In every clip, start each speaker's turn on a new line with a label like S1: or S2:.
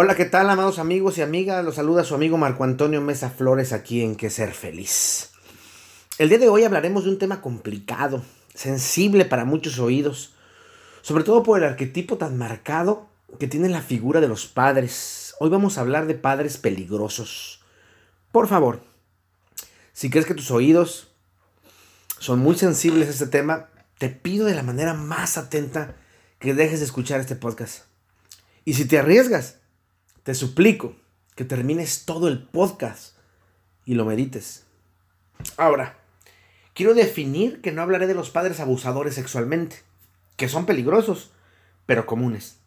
S1: Hola, ¿qué tal, amados amigos y amigas? Los saluda su amigo Marco Antonio Mesa Flores aquí en Que Ser Feliz. El día de hoy hablaremos de un tema complicado, sensible para muchos oídos, sobre todo por el arquetipo tan marcado que tiene la figura de los padres. Hoy vamos a hablar de padres peligrosos. Por favor, si crees que tus oídos son muy sensibles a este tema, te pido de la manera más atenta que dejes de escuchar este podcast. Y si te arriesgas, te suplico que termines todo el podcast y lo medites. Ahora, quiero definir que no hablaré de los padres abusadores sexualmente, que son peligrosos, pero comunes.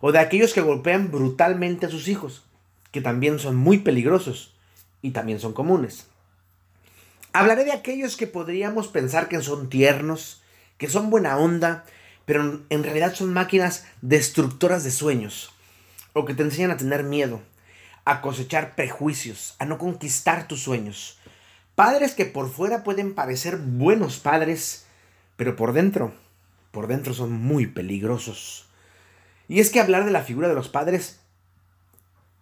S1: O de aquellos que golpean brutalmente a sus hijos, que también son muy peligrosos y también son comunes. Hablaré de aquellos que podríamos pensar que son tiernos, que son buena onda, pero en realidad son máquinas destructoras de sueños, o que te enseñan a tener miedo, a cosechar prejuicios, a no conquistar tus sueños. Padres que por fuera pueden parecer buenos padres, pero por dentro, por dentro son muy peligrosos. Y es que hablar de la figura de los padres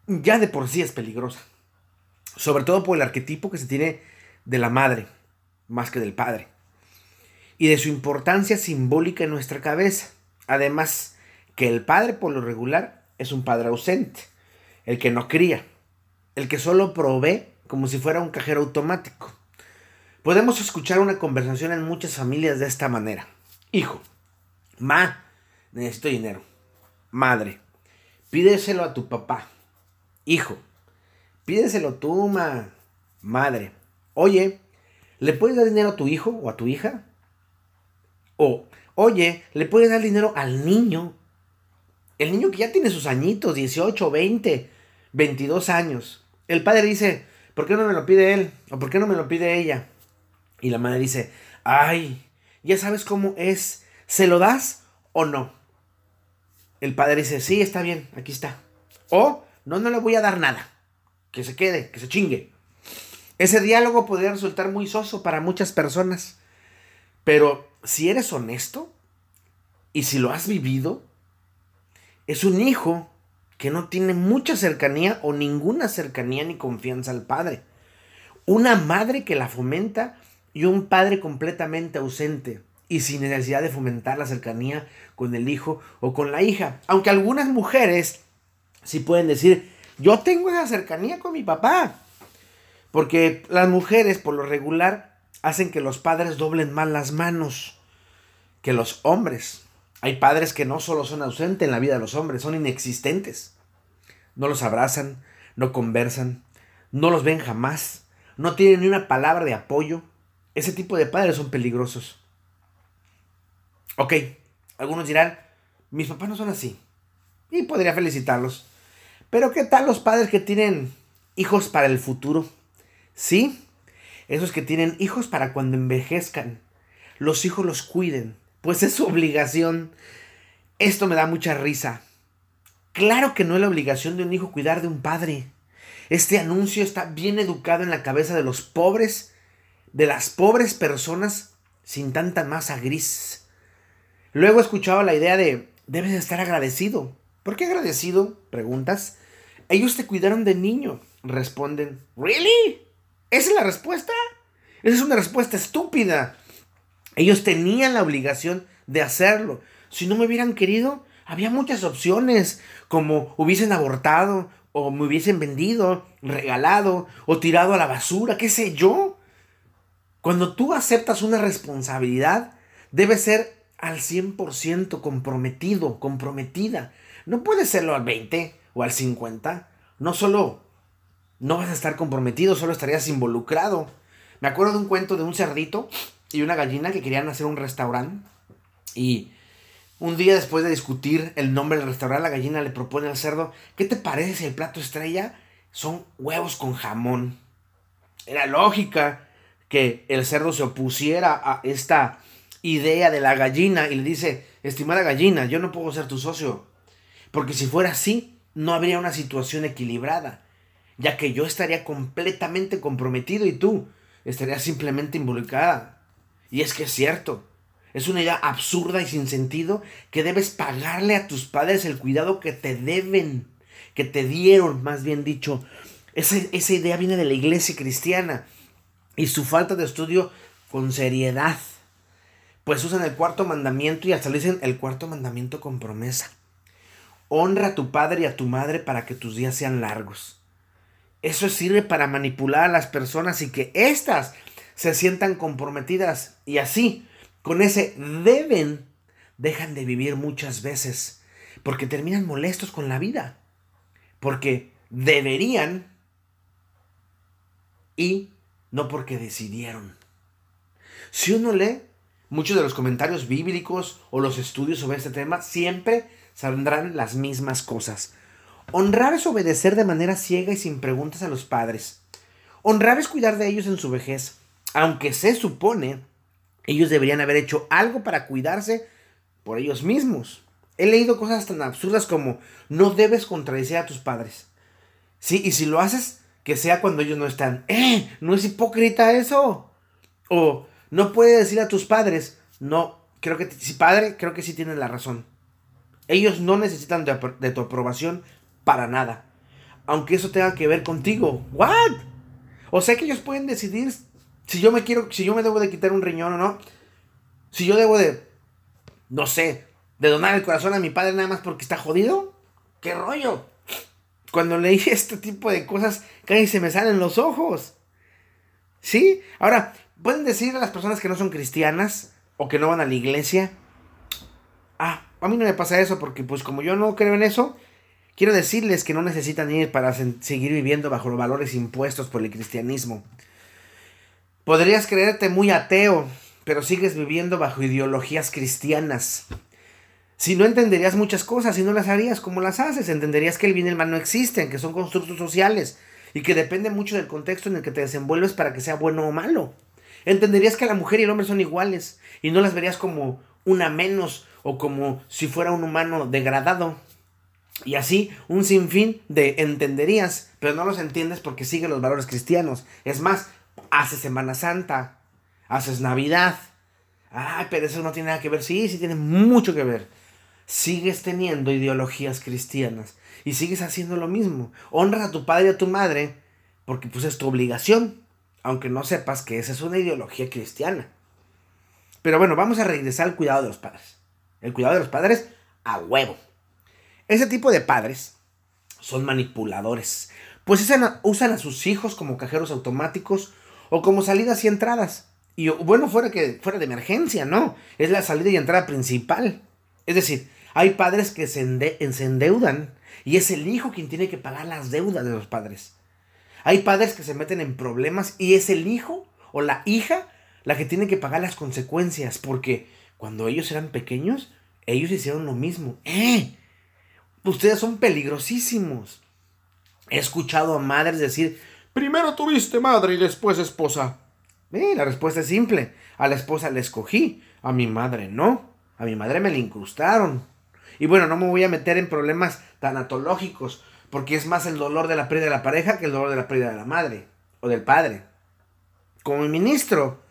S1: ya de por sí es peligrosa. Sobre todo por el arquetipo que se tiene de la madre, más que del padre. Y de su importancia simbólica en nuestra cabeza. Además, que el padre por lo regular es un padre ausente, el que no cría, el que solo provee como si fuera un cajero automático. Podemos escuchar una conversación en muchas familias de esta manera. Hijo, ma, necesito dinero. Madre, pídeselo a tu papá. Hijo, pídeselo tú, ma. Madre, oye, ¿le puedes dar dinero a tu hijo o a tu hija? O, oye, ¿le puedes dar dinero al niño el niño que ya tiene sus añitos, 18, 20, 22 años. El padre dice, ¿por qué no me lo pide él? ¿O por qué no me lo pide ella? Y la madre dice, ay, ya sabes cómo es, ¿se lo das o no? El padre dice, sí, está bien, aquí está. O, no, no le voy a dar nada. Que se quede, que se chingue. Ese diálogo podría resultar muy soso para muchas personas. Pero si eres honesto y si lo has vivido, es un hijo que no tiene mucha cercanía o ninguna cercanía ni confianza al padre. Una madre que la fomenta y un padre completamente ausente y sin necesidad de fomentar la cercanía con el hijo o con la hija. Aunque algunas mujeres sí pueden decir, yo tengo esa cercanía con mi papá. Porque las mujeres por lo regular hacen que los padres doblen más las manos que los hombres. Hay padres que no solo son ausentes en la vida de los hombres, son inexistentes. No los abrazan, no conversan, no los ven jamás, no tienen ni una palabra de apoyo. Ese tipo de padres son peligrosos. Ok, algunos dirán, mis papás no son así. Y podría felicitarlos. Pero ¿qué tal los padres que tienen hijos para el futuro? Sí, esos que tienen hijos para cuando envejezcan. Los hijos los cuiden, pues es su obligación. Esto me da mucha risa. Claro que no es la obligación de un hijo cuidar de un padre. Este anuncio está bien educado en la cabeza de los pobres, de las pobres personas sin tanta masa gris. Luego he escuchado la idea de debes estar agradecido. ¿Por qué agradecido? Preguntas. Ellos te cuidaron de niño. Responden, ¿Really? ¿Esa es la respuesta? Esa es una respuesta estúpida. Ellos tenían la obligación de hacerlo. Si no me hubieran querido, había muchas opciones, como hubiesen abortado, o me hubiesen vendido, regalado, o tirado a la basura, qué sé yo. Cuando tú aceptas una responsabilidad, debe ser al 100% comprometido, comprometida. No puede serlo al 20 o al 50. No solo no vas a estar comprometido, solo estarías involucrado. Me acuerdo de un cuento de un cerdito y una gallina que querían hacer un restaurante. Y un día después de discutir el nombre del restaurante, la gallina le propone al cerdo, ¿qué te parece si el plato estrella son huevos con jamón? Era lógica que el cerdo se opusiera a esta idea de la gallina y le dice, estimada gallina, yo no puedo ser tu socio, porque si fuera así, no habría una situación equilibrada, ya que yo estaría completamente comprometido y tú estarías simplemente involucrada. Y es que es cierto. Es una idea absurda y sin sentido que debes pagarle a tus padres el cuidado que te deben. que te dieron, más bien dicho. Esa, esa idea viene de la iglesia cristiana y su falta de estudio con seriedad. Pues usan el cuarto mandamiento y hasta le dicen el cuarto mandamiento con promesa. Honra a tu padre y a tu madre para que tus días sean largos. Eso sirve para manipular a las personas y que éstas se sientan comprometidas y así, con ese deben, dejan de vivir muchas veces porque terminan molestos con la vida. Porque deberían y no porque decidieron. Si uno lee muchos de los comentarios bíblicos o los estudios sobre este tema, siempre saldrán las mismas cosas. Honrar es obedecer de manera ciega y sin preguntas a los padres. Honrar es cuidar de ellos en su vejez, aunque se supone ellos deberían haber hecho algo para cuidarse por ellos mismos. He leído cosas tan absurdas como no debes contradecir a tus padres. Sí, y si lo haces, que sea cuando ellos no están. ¡Eh! ¿No es hipócrita eso? O no puedes decir a tus padres, no, creo que si padre, creo que sí tienen la razón. Ellos no necesitan de, de, tu aprobación para nada. Aunque eso tenga que ver contigo. ¿What? O sea que ellos pueden decidir si yo me quiero, si yo me debo de quitar un riñón o no. Si yo debo de, no sé, de donar el corazón a mi padre nada más porque está jodido. ¿Qué rollo? Cuando leí este tipo de cosas, casi se me salen los ojos. ¿Sí? Ahora, pueden decir a las personas que no son cristianas o que no van a la iglesia, ah, a mí no me pasa eso porque pues como yo no creo en eso, quiero decirles que no necesitan ir para seguir viviendo bajo los valores impuestos por el cristianismo. Podrías creerte muy ateo, pero sigues viviendo bajo ideologías cristianas. Si no entenderías muchas cosas y no las harías como las haces, entenderías que el bien y el mal no existen, que son constructos sociales y que depende mucho del contexto en el que te desenvuelves para que sea bueno o malo. Entenderías que la mujer y el hombre son iguales y no las verías como una menos o como si fuera un humano degradado. Y así un sinfín de entenderías, pero no los entiendes porque sigue los valores cristianos. Es más, haces Semana Santa, haces Navidad. Ay, pero eso no tiene nada que ver. Sí, sí tiene mucho que ver. Sigues teniendo ideologías cristianas y sigues haciendo lo mismo. Honras a tu padre y a tu madre porque pues es tu obligación aunque no sepas que esa es una ideología cristiana. Pero bueno, vamos a regresar al cuidado de los padres. El cuidado de los padres a huevo. Ese tipo de padres son manipuladores, pues usan a, sus hijos como cajeros automáticos o como salidas y entradas. Y bueno, fuera, que, fuera de emergencia, no, es la salida y entrada principal. Es decir, hay padres que se endeudan y es el hijo quien tiene que pagar las deudas de los padres. Hay padres que se meten en problemas y es el hijo o la hija la que tiene que pagar las consecuencias porque cuando ellos eran pequeños, ellos hicieron lo mismo. ¡Eh! Ustedes son peligrosísimos. He escuchado a madres decir, primero tuviste madre y después esposa. La respuesta es simple. A la esposa le escogí, a mi madre no. A mi madre me la incrustaron. Y bueno, no me voy a meter en problemas tanatológicos, porque es más el dolor de la pérdida de la pareja que el dolor de la pérdida de la madre o del padre. Como ministro,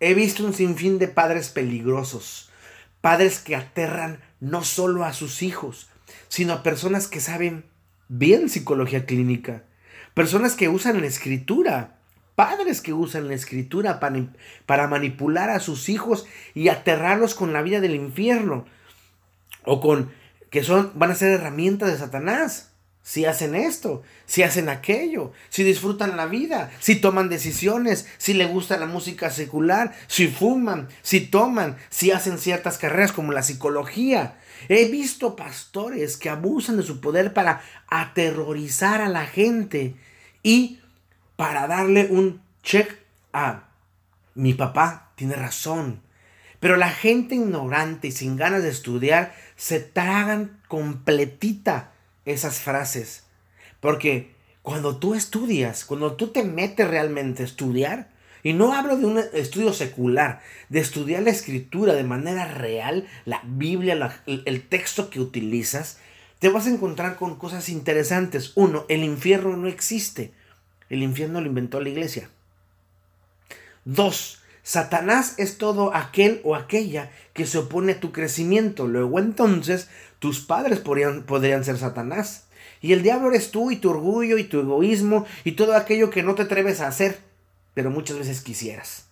S1: he visto un sinfín de padres peligrosos, padres que aterran no solo a sus hijos, sino a personas que saben bien psicología clínica, personas que usan la escritura, padres que usan la escritura para, manipular a sus hijos y aterrarlos con la vida del infierno, o con que son, van a ser herramientas de Satanás si hacen esto, si hacen aquello, si disfrutan la vida, si toman decisiones, si le gusta la música secular, si fuman, si toman, si hacen ciertas carreras como la psicología. He visto pastores que abusan de su poder para aterrorizar a la gente y para darle un check a mi papá tiene razón. Pero la gente ignorante y sin ganas de estudiar se tragan completita esas frases. Porque cuando tú estudias, cuando tú te metes realmente a estudiar, y no hablo de un estudio secular, de estudiar la escritura de manera real, la Biblia, el texto que utilizas, te vas a encontrar con cosas interesantes. Uno, el infierno no existe. El infierno lo inventó la iglesia. Dos, Satanás es todo aquel o aquella que se opone a tu crecimiento. Luego entonces tus padres podrían, podrían ser Satanás. Y el diablo eres tú y tu orgullo y tu egoísmo y todo aquello que no te atreves a hacer, pero muchas veces quisieras.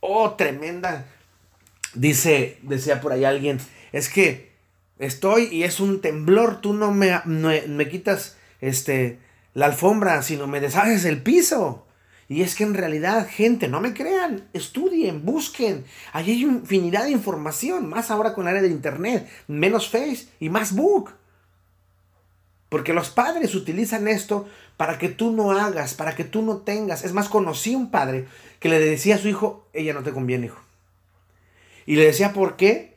S1: Oh, tremenda. Dice, decía por ahí alguien, es que estoy y es un temblor, tú no me, me quitas este, la alfombra, sino me deshaces el piso. Y es que en realidad, gente, no me crean, estudien, busquen. Allí hay infinidad de información, más ahora con el área de internet, menos Face y más book. Porque los padres utilizan esto para que tú no hagas, para que tú no tengas. Es más, conocí un padre que le decía a su hijo, ella no te conviene, hijo. Y le decía por qué.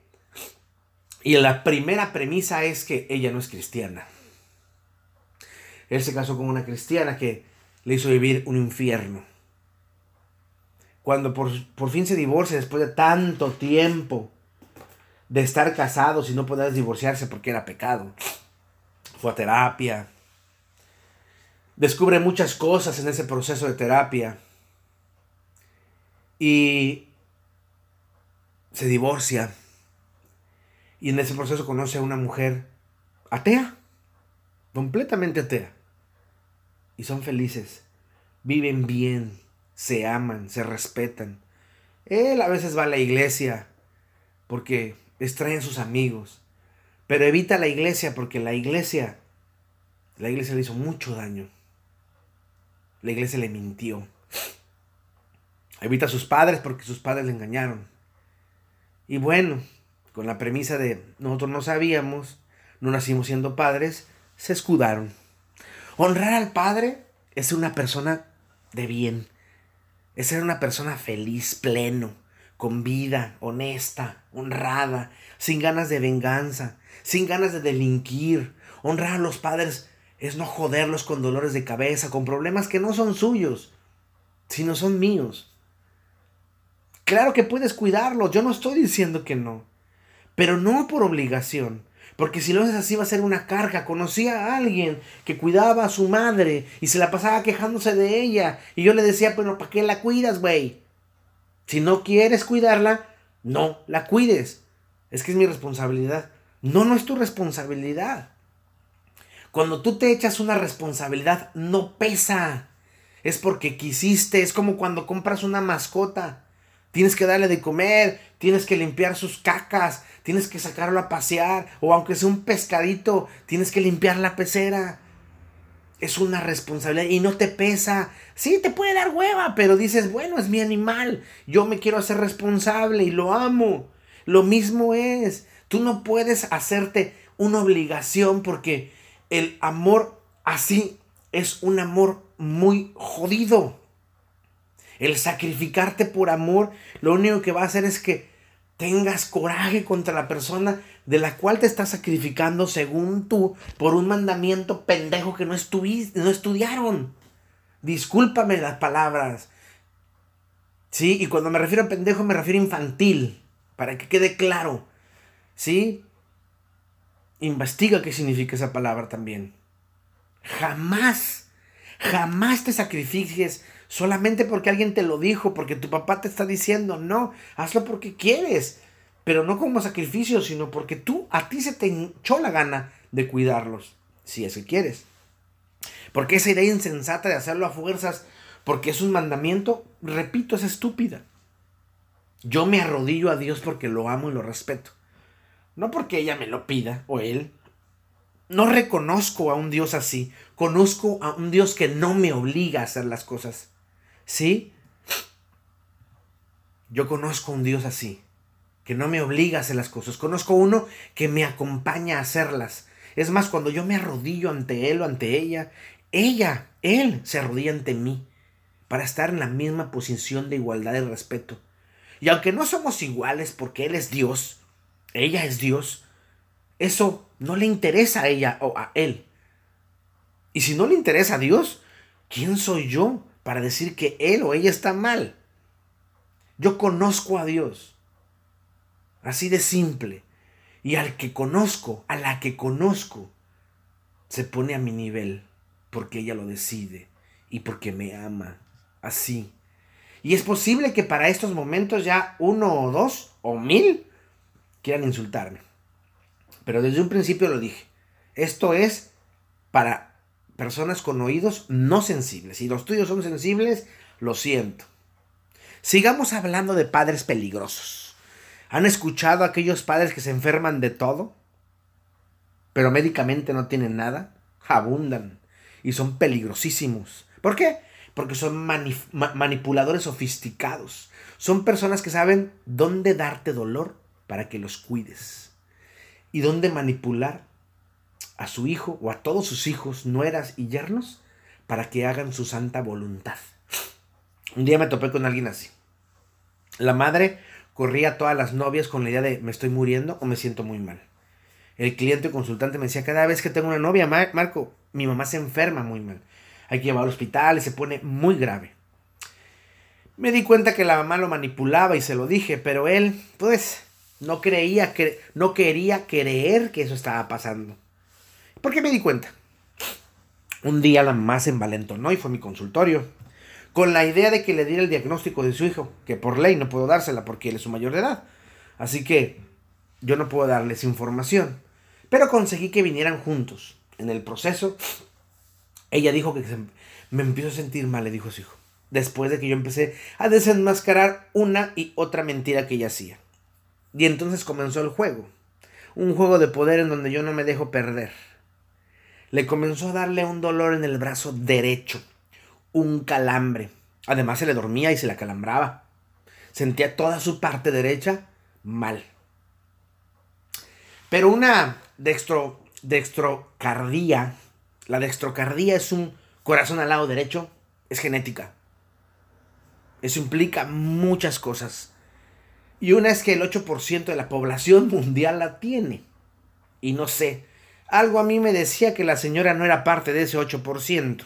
S1: Y la primera premisa es que ella no es cristiana. Él se casó con una cristiana que le hizo vivir un infierno. Cuando por, fin se divorcia después de tanto tiempo de estar casados y no poder divorciarse porque era pecado. Fue a terapia. Descubre muchas cosas en ese proceso de terapia. Y se divorcia. Y en ese proceso conoce a una mujer atea. Completamente atea y son felices. Viven bien, se aman, se respetan. Él a veces va a la iglesia porque extrae a sus amigos, pero evita la iglesia porque la iglesia, la iglesia le hizo mucho daño. La iglesia le mintió. Evita a sus padres porque sus padres le engañaron. Y bueno, con la premisa de nosotros no sabíamos, no nacimos siendo padres, se escudaron. Honrar al Padre es ser una persona de bien, es ser una persona feliz, pleno, con vida, honesta, honrada, sin ganas de venganza, sin ganas de delinquir. Honrar a los padres es no joderlos con dolores de cabeza, con problemas que no son suyos, sino son míos. Claro que puedes cuidarlos, yo no estoy diciendo que no, pero no por obligación, porque si lo haces así va a ser una carga. Conocí a alguien que cuidaba a su madre y se la pasaba quejándose de ella. Y yo le decía, pero ¿para qué la cuidas, güey? Si no quieres cuidarla, no la cuides. Es que es mi responsabilidad. No, no es tu responsabilidad. Cuando tú te echas una responsabilidad, no pesa. Es porque quisiste. Es como cuando compras una mascota. Tienes que darle de comer, tienes que limpiar sus cacas, tienes que sacarlo a pasear, o aunque sea un pescadito, tienes que limpiar la pecera. Es una responsabilidad y no te pesa. Sí, te puede dar hueva, pero dices, bueno, es mi animal, yo me quiero hacer responsable y lo amo. Lo mismo es, tú no puedes hacerte una obligación porque el amor así es un amor muy jodido. El sacrificarte por amor, lo único que va a hacer es que tengas coraje contra la persona de la cual te estás sacrificando según tú por un mandamiento pendejo que no, no estudiaron. Discúlpame las palabras. Sí, y cuando me refiero a pendejo me refiero a infantil, para que quede claro. ¿Sí? Investiga qué significa esa palabra también. Jamás, jamás te sacrifiques solamente porque alguien te lo dijo, porque tu papá te está diciendo, no, hazlo porque quieres, pero no como sacrificio, sino porque tú, a ti se te echó la gana de cuidarlos, si es que quieres. Porque esa idea insensata de hacerlo a fuerzas, porque es un mandamiento, repito, es estúpida. Yo me arrodillo a Dios porque lo amo y lo respeto. No porque ella me lo pida o él. No reconozco a un Dios así. Conozco a un Dios que no me obliga a hacer las cosas. ¿Sí? Yo conozco un Dios así, que no me obliga a hacer las cosas. Conozco uno que me acompaña a hacerlas. Es más, cuando yo me arrodillo ante él o ante ella, ella, él se arrodilla ante mí para estar en la misma posición de igualdad y respeto. Y aunque no somos iguales porque él es Dios, ella es Dios, eso no le interesa a ella o a él. Y si no le interesa a Dios, ¿quién soy yo para decir que él o ella está mal. Yo conozco a Dios. Así de simple. Y al que conozco, a la que conozco, se pone a mi nivel porque ella lo decide y porque me ama. Así. Y es posible que para estos momentos ya uno o dos o mil quieran insultarme. pero desde un principio lo dije. Esto es para personas con oídos no sensibles. Si los tuyos son sensibles, lo siento. Sigamos hablando de padres peligrosos. ¿Han escuchado a aquellos padres que se enferman de todo? Pero médicamente no tienen nada. Abundan. Y son peligrosísimos. ¿Por qué? Porque son manipuladores sofisticados. Son personas que saben dónde darte dolor para que los cuides. Y dónde manipular a su hijo o a todos sus hijos, nueras y yernos para que hagan su santa voluntad. Un día me topé con alguien así. La madre corría a todas las novias con la idea de me estoy muriendo o me siento muy mal. El cliente o consultante me decía, cada vez que tengo una novia, Marco, mi mamá se enferma muy mal. Hay que llevarla al hospital y se pone muy grave. Me di cuenta que la mamá lo manipulaba y se lo dije, pero él, pues, no creía que no quería creer que eso estaba pasando. ¿Por qué me di cuenta? Un día la mamá se envalentonó y fue a mi consultorio con la idea de que le diera el diagnóstico de su hijo, que por ley no puedo dársela porque él es su mayor de edad. Así que yo no puedo darles información. Pero conseguí que vinieran juntos. En el proceso, ella dijo que me empiezo a sentir mal, le dijo su hijo. Después de que yo empecé a desenmascarar una y otra mentira que ella hacía. Y entonces comenzó el juego. Un juego de poder en donde yo no me dejo perder. Le comenzó a darle un dolor en el brazo derecho un calambre. Además se le dormía y se la calambraba. Sentía toda su parte derecha mal. Pero una dextro, dextrocardía, la dextrocardía es un corazón al lado derecho, es genética. Eso implica muchas cosas. Y una es que el 8% de la población mundial la tiene. Y no sé, algo a mí me decía que la señora no era parte de ese 8%.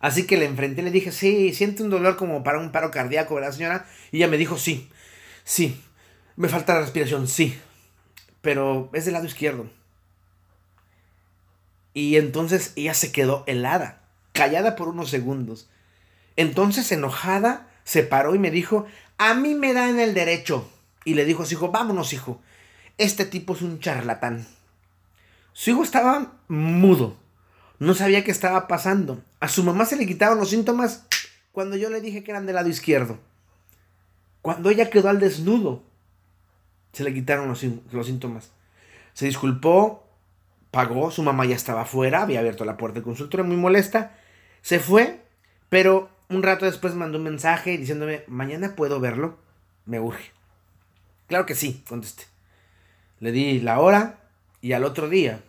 S1: Así que le enfrenté le dije, sí, siente un dolor como para un paro cardíaco, ¿verdad, señora? Y ella me dijo, sí, sí, me falta la respiración, sí, pero es del lado izquierdo. Y entonces ella se quedó helada, callada por unos segundos. Entonces, enojada, se paró y me dijo, a mí me da en el derecho. Y le dijo a su hijo, vámonos, hijo, este tipo es un charlatán. Su hijo estaba mudo no sabía qué estaba pasando. A su mamá se le quitaron los síntomas cuando yo le dije que eran del lado izquierdo. Cuando ella quedó al desnudo, se le quitaron los, síntomas. Se disculpó, pagó, su mamá ya estaba afuera, había abierto la puerta del consultorio muy molesta. Se fue, pero un rato después mandó un mensaje diciéndome, mañana puedo verlo, me urge. Claro que sí, contesté. Le di la hora y al otro día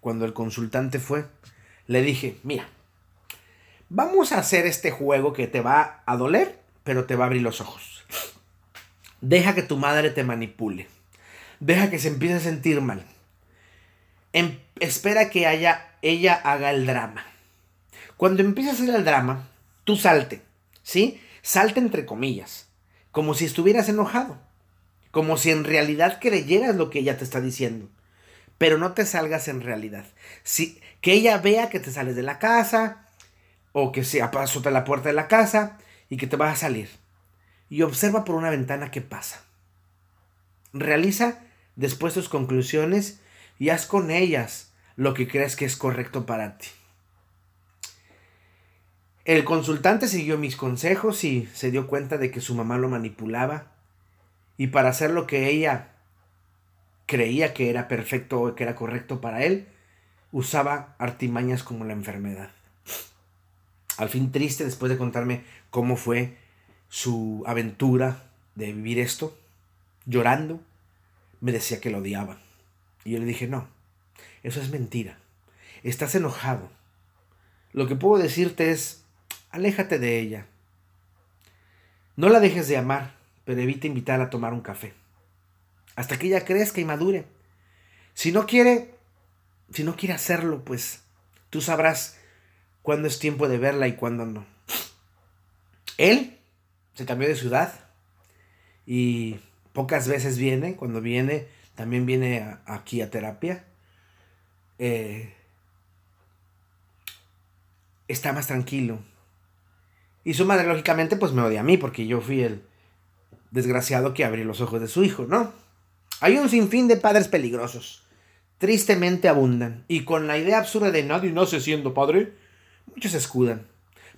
S1: cuando el consultante fue, le dije, mira, vamos a hacer este juego que te va a doler, pero te va a abrir los ojos. Deja que tu madre te manipule. Deja que se empiece a sentir mal. Em, espera que haya, ella haga el drama. Cuando empiece a hacer el drama, tú salte, ¿sí? Salte entre comillas, como si estuvieras enojado, como si en realidad creyeras lo que ella te está diciendo pero no te salgas en realidad. Si, que ella vea que te sales de la casa o que se azota la puerta de la casa y que te vas a salir. Y observa por una ventana qué pasa. Realiza después tus conclusiones y haz con ellas lo que crees que es correcto para ti. El consultante siguió mis consejos y se dio cuenta de que su mamá lo manipulaba y para hacer lo que ella creía que era perfecto o que era correcto para él, usaba artimañas como la enfermedad. Al fin triste, después de contarme cómo fue su aventura de vivir esto, llorando, me decía que lo odiaba. Y yo le dije, no, eso es mentira. Estás enojado. Lo que puedo decirte es, aléjate de ella. No la dejes de amar, pero evita invitarla a tomar un café hasta que ella crezca y madure. Si no quiere, si no quiere hacerlo, pues tú sabrás cuándo es tiempo de verla y cuándo no. Él se cambió de ciudad y pocas veces viene, cuando viene, también viene aquí a terapia. Eh, está más tranquilo. Y su madre, lógicamente, pues me odia a mí porque yo fui el desgraciado que abrió los ojos de su hijo, ¿no? Hay un sinfín de padres peligrosos. Tristemente abundan. Y con la idea absurda de nadie nace siendo padre, muchos se escudan.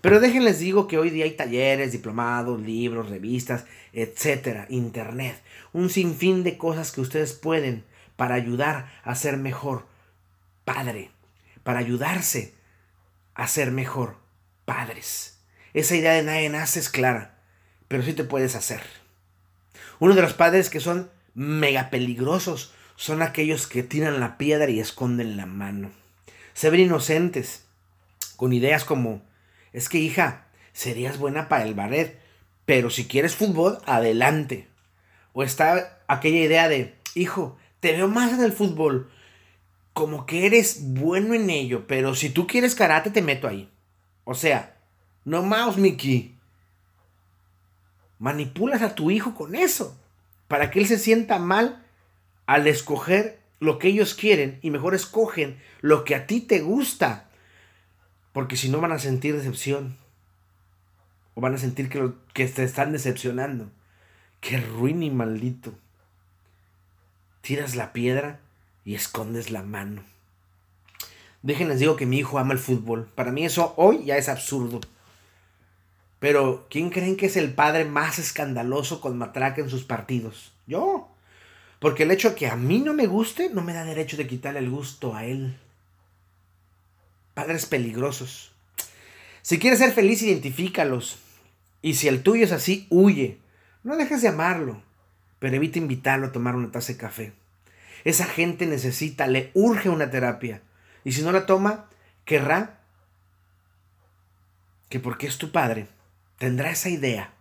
S1: Pero déjenles digo que hoy día hay talleres, diplomados, libros, revistas, etcétera, internet, un sinfín de cosas que ustedes pueden para ayudar a ser mejor padre, para ayudarse a ser mejor padres. Esa idea de nadie nace es clara, pero sí te puedes hacer. Uno de los padres que son mega peligrosos son aquellos que tiran la piedra y esconden la mano. Se ven inocentes, con ideas como es que hija, serías buena para el ballet, pero si quieres fútbol, adelante. O está aquella idea de, hijo, te veo más en el fútbol, como que eres bueno en ello, pero si tú quieres karate, te meto ahí. O sea, no mouse, Mickey. Manipulas a tu hijo con eso, para que él se sienta mal al escoger lo que ellos quieren y mejor escogen lo que a ti te gusta. Porque si no van a sentir decepción. O van a sentir que, te están decepcionando. Qué ruin y maldito. Tiras la piedra y escondes la mano. Déjenles digo que mi hijo ama el fútbol. Para mí eso hoy ya es absurdo. Pero, ¿quién creen que es el padre más escandaloso con matraca en sus partidos? Yo. Porque el hecho de que a mí no me guste no me da derecho de quitarle el gusto a él padres peligrosos. Si quieres ser feliz, identifícalos. Y si el tuyo es así, huye. No dejes de amarlo, pero evita invitarlo a tomar una taza de café. Esa gente necesita, le urge una terapia. Y si no la toma, querrá que porque es tu padre, tendrá esa idea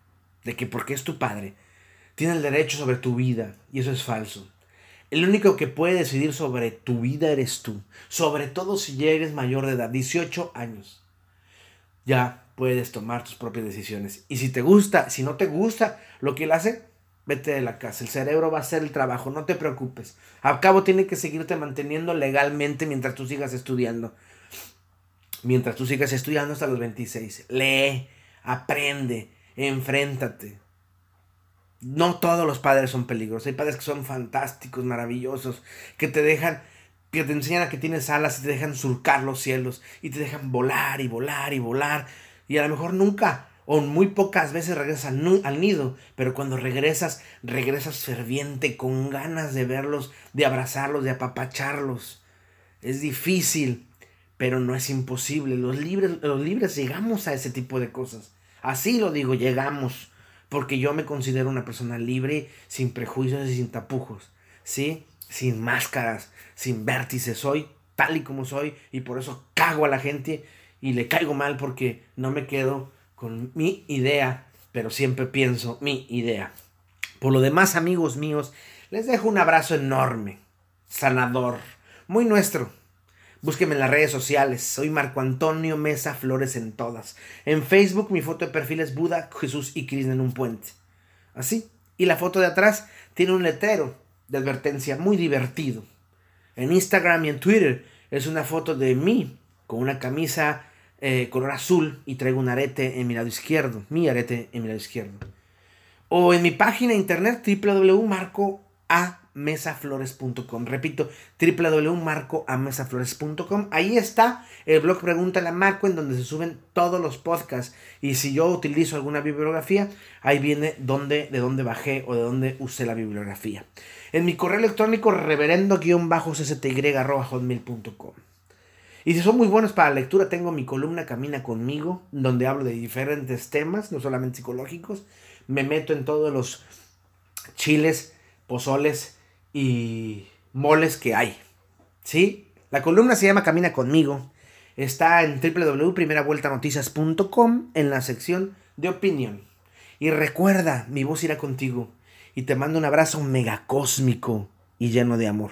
S1: de que porque es tu padre, tiene el derecho sobre tu vida. Y eso es falso. El único que puede decidir sobre tu vida eres tú. Sobre todo si ya eres mayor de edad, 18 años. Ya puedes tomar tus propias decisiones. Y si te gusta, si no te gusta lo que él hace, vete de la casa. El cerebro va a hacer el trabajo, no te preocupes. Al cabo tiene que seguirte manteniendo legalmente mientras tú sigas estudiando. Mientras tú sigas estudiando hasta los 26. Lee, aprende, enfréntate. No todos los padres son peligrosos. Hay padres que son fantásticos, maravillosos, que te dejan, que te enseñan a que tienes alas y te dejan surcar los cielos y te dejan volar y volar y volar. Y a lo mejor nunca o muy pocas veces regresas al nido, pero cuando regresas, regresas ferviente, con ganas de verlos, de abrazarlos, de apapacharlos. Es difícil, pero no es imposible. Los libres, los libres llegamos a ese tipo de cosas. Así lo digo, llegamos porque yo me considero una persona libre, sin prejuicios y sin tapujos, ¿sí? Sin máscaras, sin vértices, soy tal y como soy y por eso cago a la gente y le caigo mal porque no me quedo con mi idea, pero siempre pienso mi idea. Por lo demás, amigos míos, les dejo un abrazo enorme, sanador, muy nuestro Búsqueme en las redes sociales. Soy Marco Antonio Mesa Flores en todas. En Facebook mi foto de perfil es Buda, Jesús y Krishna en un puente. Así. Y la foto de atrás tiene un letrero de advertencia muy divertido. En Instagram y en Twitter es una foto de mí con una camisa eh, color azul y traigo un arete en mi lado izquierdo. Mi arete en mi lado izquierdo. O en mi página de internet www.marcoa mesaflores.com. Repito, www.marcoamesaflores.com. Ahí está el blog Pregúntale a Marco en donde se suben todos los podcasts. Y si yo utilizo alguna bibliografía, ahí viene dónde, de dónde bajé o de dónde usé la bibliografía. En mi correo electrónico reverendo-cty.hotmail.com. Y si son muy buenos para la lectura, tengo mi columna Camina conmigo, donde hablo de diferentes temas, no solamente psicológicos. Me meto en todos los chiles, pozoles y moles que hay. ¿Sí? La columna se llama Camina conmigo. Está en www.primeravueltanoticias.com en la sección de opinión. Y recuerda, mi voz irá contigo. Y te mando un abrazo megacósmico y lleno de amor.